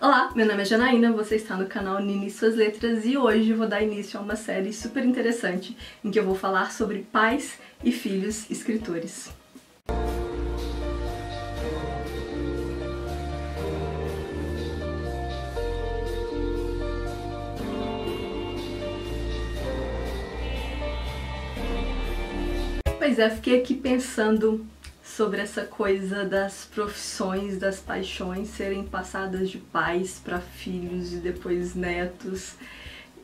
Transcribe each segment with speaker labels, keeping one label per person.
Speaker 1: Olá, meu nome é Janaína, você está no canal Nini Suas Letras e hoje vou dar início a uma série super interessante em que eu vou falar sobre pais e filhos escritores. Pois é, fiquei aqui pensando sobre essa coisa das profissões, das paixões serem passadas de pais para filhos e depois netos.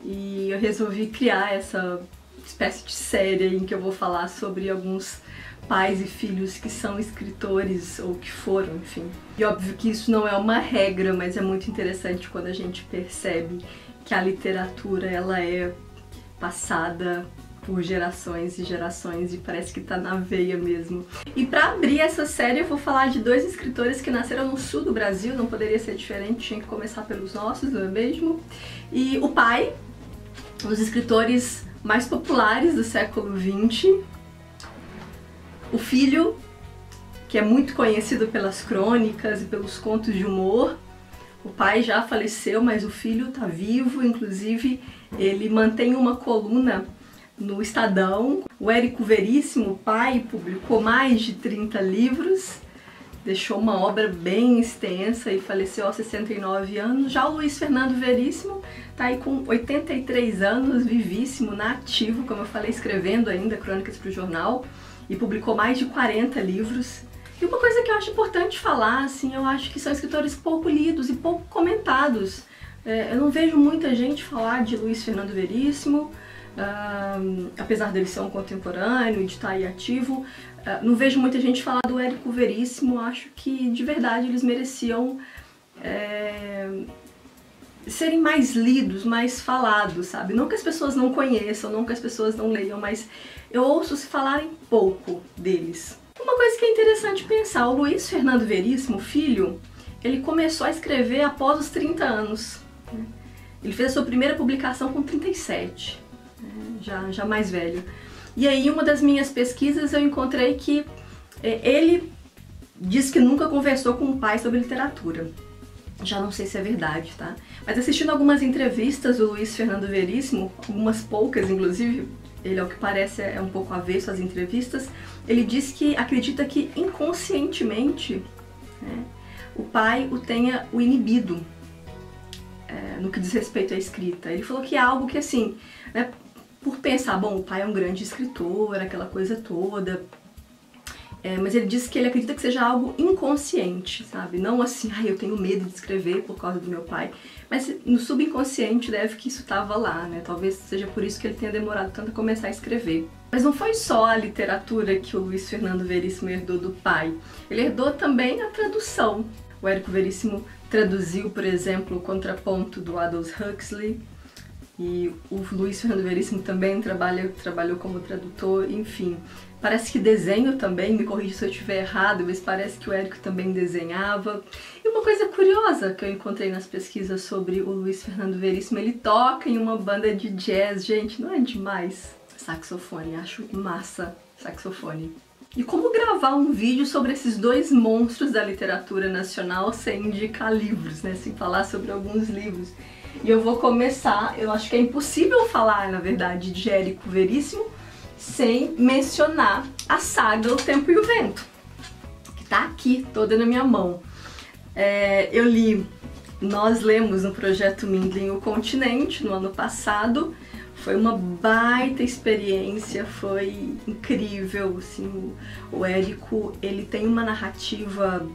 Speaker 1: E eu resolvi criar essa espécie de série em que eu vou falar sobre alguns pais e filhos que são escritores ou que foram, enfim. E óbvio que isso não é uma regra, mas é muito interessante quando a gente percebe que a literatura ela é passada por gerações e gerações e parece que tá na veia mesmo. E para abrir essa série eu vou falar de dois escritores que nasceram no sul do Brasil, não poderia ser diferente, tinha que começar pelos nossos, não é mesmo? E o pai, um dos escritores mais populares do século XX, o filho, que é muito conhecido pelas crônicas e pelos contos de humor, o pai já faleceu, mas o filho está vivo, inclusive ele mantém uma coluna no Estadão. O Érico Veríssimo, pai, publicou mais de 30 livros, deixou uma obra bem extensa e faleceu aos 69 anos. Já o Luiz Fernando Veríssimo está aí com 83 anos, vivíssimo, nativo, como eu falei, escrevendo ainda crônicas para o jornal e publicou mais de 40 livros. E uma coisa que eu acho importante falar, assim, eu acho que são escritores pouco lidos e pouco comentados. É, eu não vejo muita gente falar de Luiz Fernando Veríssimo, Uh, apesar dele ser um contemporâneo e de estar aí ativo, uh, não vejo muita gente falar do Érico Veríssimo, acho que de verdade eles mereciam é, serem mais lidos, mais falados, sabe? Não que as pessoas não conheçam, não que as pessoas não leiam, mas eu ouço se falarem pouco deles. Uma coisa que é interessante pensar, o Luiz Fernando Veríssimo, filho, ele começou a escrever após os 30 anos. Né? Ele fez a sua primeira publicação com 37 já, já mais velho. E aí, uma das minhas pesquisas, eu encontrei que é, ele diz que nunca conversou com o pai sobre literatura. Já não sei se é verdade, tá? Mas assistindo algumas entrevistas do Luiz Fernando Veríssimo, algumas poucas inclusive, ele ao que parece é um pouco avesso às entrevistas, ele diz que acredita que inconscientemente né, o pai o tenha o inibido no que diz respeito à escrita. Ele falou que é algo que assim, né, por pensar, bom, o pai é um grande escritor, aquela coisa toda. É, mas ele disse que ele acredita que seja algo inconsciente, sabe? Não assim, ai, eu tenho medo de escrever por causa do meu pai. Mas no subconsciente deve que isso estava lá, né? Talvez seja por isso que ele tenha demorado tanto a começar a escrever. Mas não foi só a literatura que o Luiz Fernando Veríssimo herdou do pai. Ele herdou também a tradução. O Érico Veríssimo traduziu, por exemplo, o contraponto do Aldous Huxley, e o Luiz Fernando Veríssimo também trabalha, trabalhou como tradutor, enfim. Parece que desenho também, me corrija se eu estiver errado, mas parece que o Érico também desenhava. E uma coisa curiosa que eu encontrei nas pesquisas sobre o Luiz Fernando Veríssimo, ele toca em uma banda de jazz, gente, não é demais? Saxofone, acho massa saxofone. E como gravar um vídeo sobre esses dois monstros da literatura nacional sem indicar livros, né? Sem falar sobre alguns livros. E eu vou começar, eu acho que é impossível falar, na verdade, de Érico Veríssimo sem mencionar a saga O Tempo e o Vento, que tá aqui, toda na minha mão. É, eu li, nós lemos no projeto Mindlin O Continente no ano passado, foi uma baita experiência, foi incrível, assim, o Érico, ele tem uma narrativa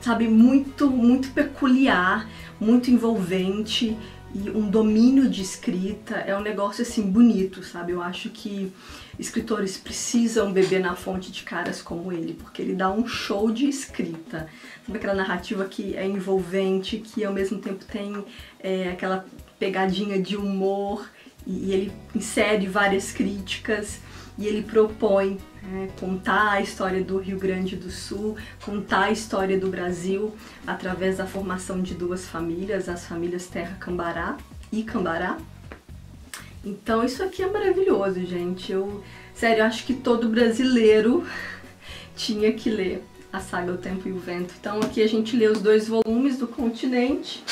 Speaker 1: sabe, muito, muito peculiar, muito envolvente e um domínio de escrita é um negócio assim bonito, sabe? Eu acho que escritores precisam beber na fonte de caras como ele, porque ele dá um show de escrita. Sabe aquela narrativa que é envolvente, que ao mesmo tempo tem é, aquela pegadinha de humor e, ele insere várias críticas e ele propõe é, contar a história do Rio Grande do Sul, contar a história do Brasil através da formação de duas famílias, as famílias Terra Cambará e Cambará. Então isso aqui é maravilhoso, gente. Eu, sério, acho que todo brasileiro tinha que ler a saga O Tempo e o Vento. Então aqui a gente lê os dois volumes do Continente.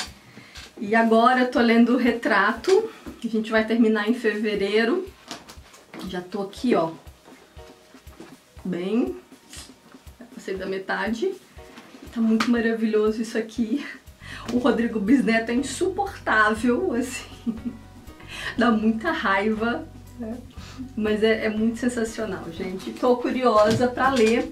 Speaker 1: E agora eu tô lendo o Retrato, que a gente vai terminar em fevereiro. Já tô aqui, ó, bem, passei da metade. Tá muito maravilhoso isso aqui. O Rodrigo Bisneto é insuportável, assim, dá muita raiva, né? mas é, é, muito sensacional, gente. Tô curiosa para ler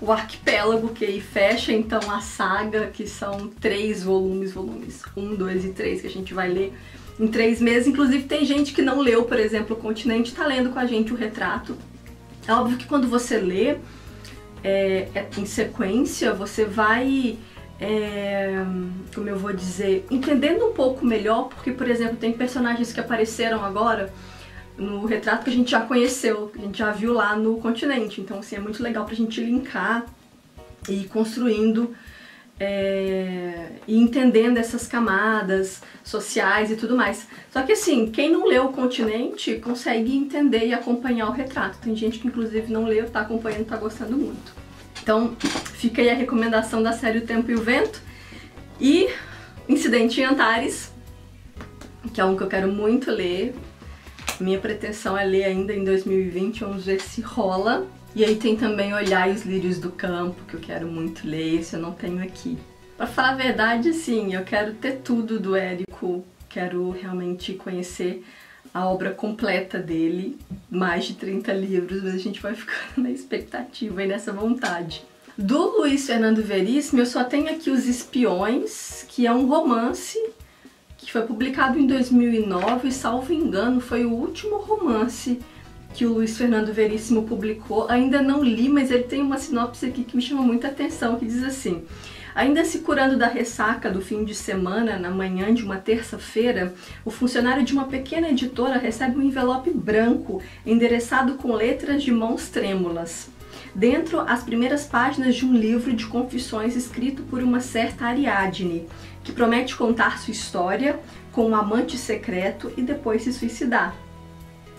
Speaker 1: o Arquipélago, que aí fecha então a saga, que são três volumes, volumes, um, dois e três, que a gente vai ler em três meses. Inclusive tem gente que não leu, por exemplo, o Continente, tá lendo com a gente o Retrato. É óbvio que quando você lê é, é, em sequência, você vai é, como eu vou dizer, entendendo um pouco melhor, porque, por exemplo, tem personagens que apareceram agora no retrato que a gente já conheceu, que a gente já viu lá no continente. Então, assim, é muito legal pra gente linkar e ir construindo é, e entendendo essas camadas sociais e tudo mais. Só que assim, quem não leu o continente consegue entender e acompanhar o retrato. Tem gente que inclusive não leu, tá acompanhando, tá gostando muito. Então fica aí a recomendação da série O Tempo e o Vento. E Incidente em Antares, que é um que eu quero muito ler. Minha pretensão é ler ainda em 2020, vamos ver se rola. E aí tem também Olhar os Lírios do Campo, que eu quero muito ler, esse eu não tenho aqui. Pra falar a verdade, sim, eu quero ter tudo do Érico, quero realmente conhecer a obra completa dele, mais de 30 livros, mas a gente vai ficando na expectativa e nessa vontade. Do Luiz Fernando Veríssimo, eu só tenho aqui Os Espiões, que é um romance que foi publicado em 2009 e, salvo engano, foi o último romance que o Luiz Fernando Veríssimo publicou. Ainda não li, mas ele tem uma sinopse aqui que me chama muita atenção, que diz assim... Ainda se curando da ressaca do fim de semana, na manhã de uma terça-feira, o funcionário de uma pequena editora recebe um envelope branco endereçado com letras de mãos trêmulas. Dentro, as primeiras páginas de um livro de confissões escrito por uma certa Ariadne, que promete contar sua história com um amante secreto e depois se suicidar.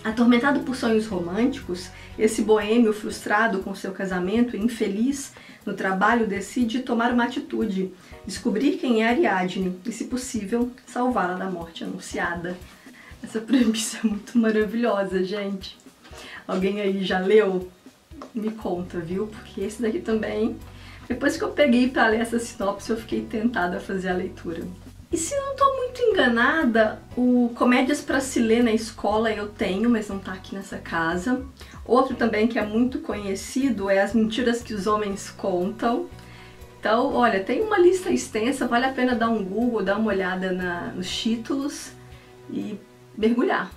Speaker 1: Atormentado por sonhos românticos, esse boêmio frustrado com seu casamento e infeliz no trabalho decide tomar uma atitude, descobrir quem é Ariadne e, se possível, salvá-la da morte anunciada. Essa premissa é muito maravilhosa, gente. Alguém aí já leu? Me conta, viu? Porque esse daqui também. Depois que eu peguei para ler essa sinopse, eu fiquei tentada a fazer a leitura. E se não estou muito enganada, o Comédias para se ler na escola eu tenho, mas não está aqui nessa casa. Outro também que é muito conhecido é As Mentiras que os Homens Contam. Então, olha, tem uma lista extensa, vale a pena dar um Google, dar uma olhada na, nos títulos e mergulhar.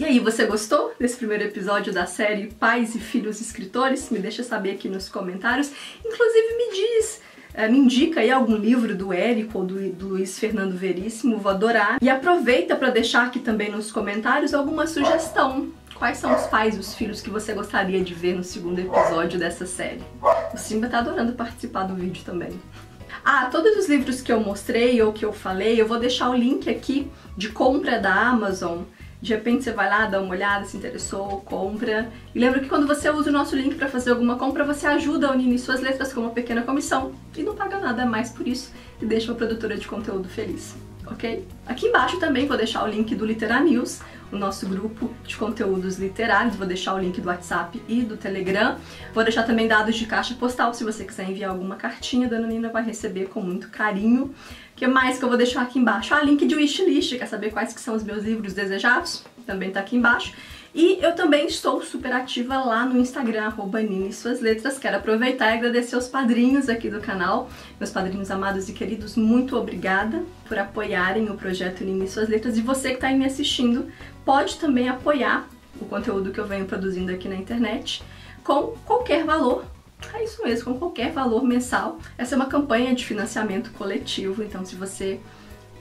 Speaker 1: E aí, você gostou desse primeiro episódio da série Pais e Filhos Escritores? Me deixa saber aqui nos comentários. Inclusive, me diz é, me indica aí algum livro do Érico ou do, do Luiz Fernando Veríssimo, vou adorar. E aproveita para deixar aqui também nos comentários alguma sugestão. Quais são os pais e os filhos que você gostaria de ver no segundo episódio dessa série? O Simba tá adorando participar do vídeo também. Ah, todos os livros que eu mostrei ou que eu falei, eu vou deixar o link aqui de compra da Amazon de repente você vai lá, dá uma olhada, se interessou, compra. E lembra que quando você usa o nosso link para fazer alguma compra, você ajuda a Unir suas letras com uma pequena comissão e não paga nada mais por isso e deixa uma produtora de conteúdo feliz, ok? Aqui embaixo também vou deixar o link do Literar News, o nosso grupo de conteúdos literários. Vou deixar o link do WhatsApp e do Telegram. Vou deixar também dados de caixa postal, se você quiser enviar alguma cartinha, a Dona Nina vai receber com muito carinho. Que mais que eu vou deixar aqui embaixo? Ah, link de wishlist, quer saber quais que são os meus livros desejados? Também tá aqui embaixo. E eu também estou super ativa lá no Instagram, arroba Nini Suas Letras. Quero aproveitar e agradecer aos padrinhos aqui do canal, meus padrinhos amados e queridos, muito obrigada por apoiarem o projeto Nini Suas Letras. E você que está aí me assistindo, pode também apoiar o conteúdo que eu venho produzindo aqui na internet com qualquer valor. É isso mesmo, com qualquer valor mensal. Essa é uma campanha de financiamento coletivo, então se você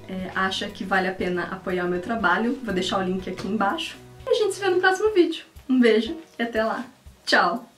Speaker 1: é, acha que vale a pena apoiar o meu trabalho, vou deixar o link aqui embaixo. E a gente se vê no próximo vídeo. Um beijo e até lá. Tchau!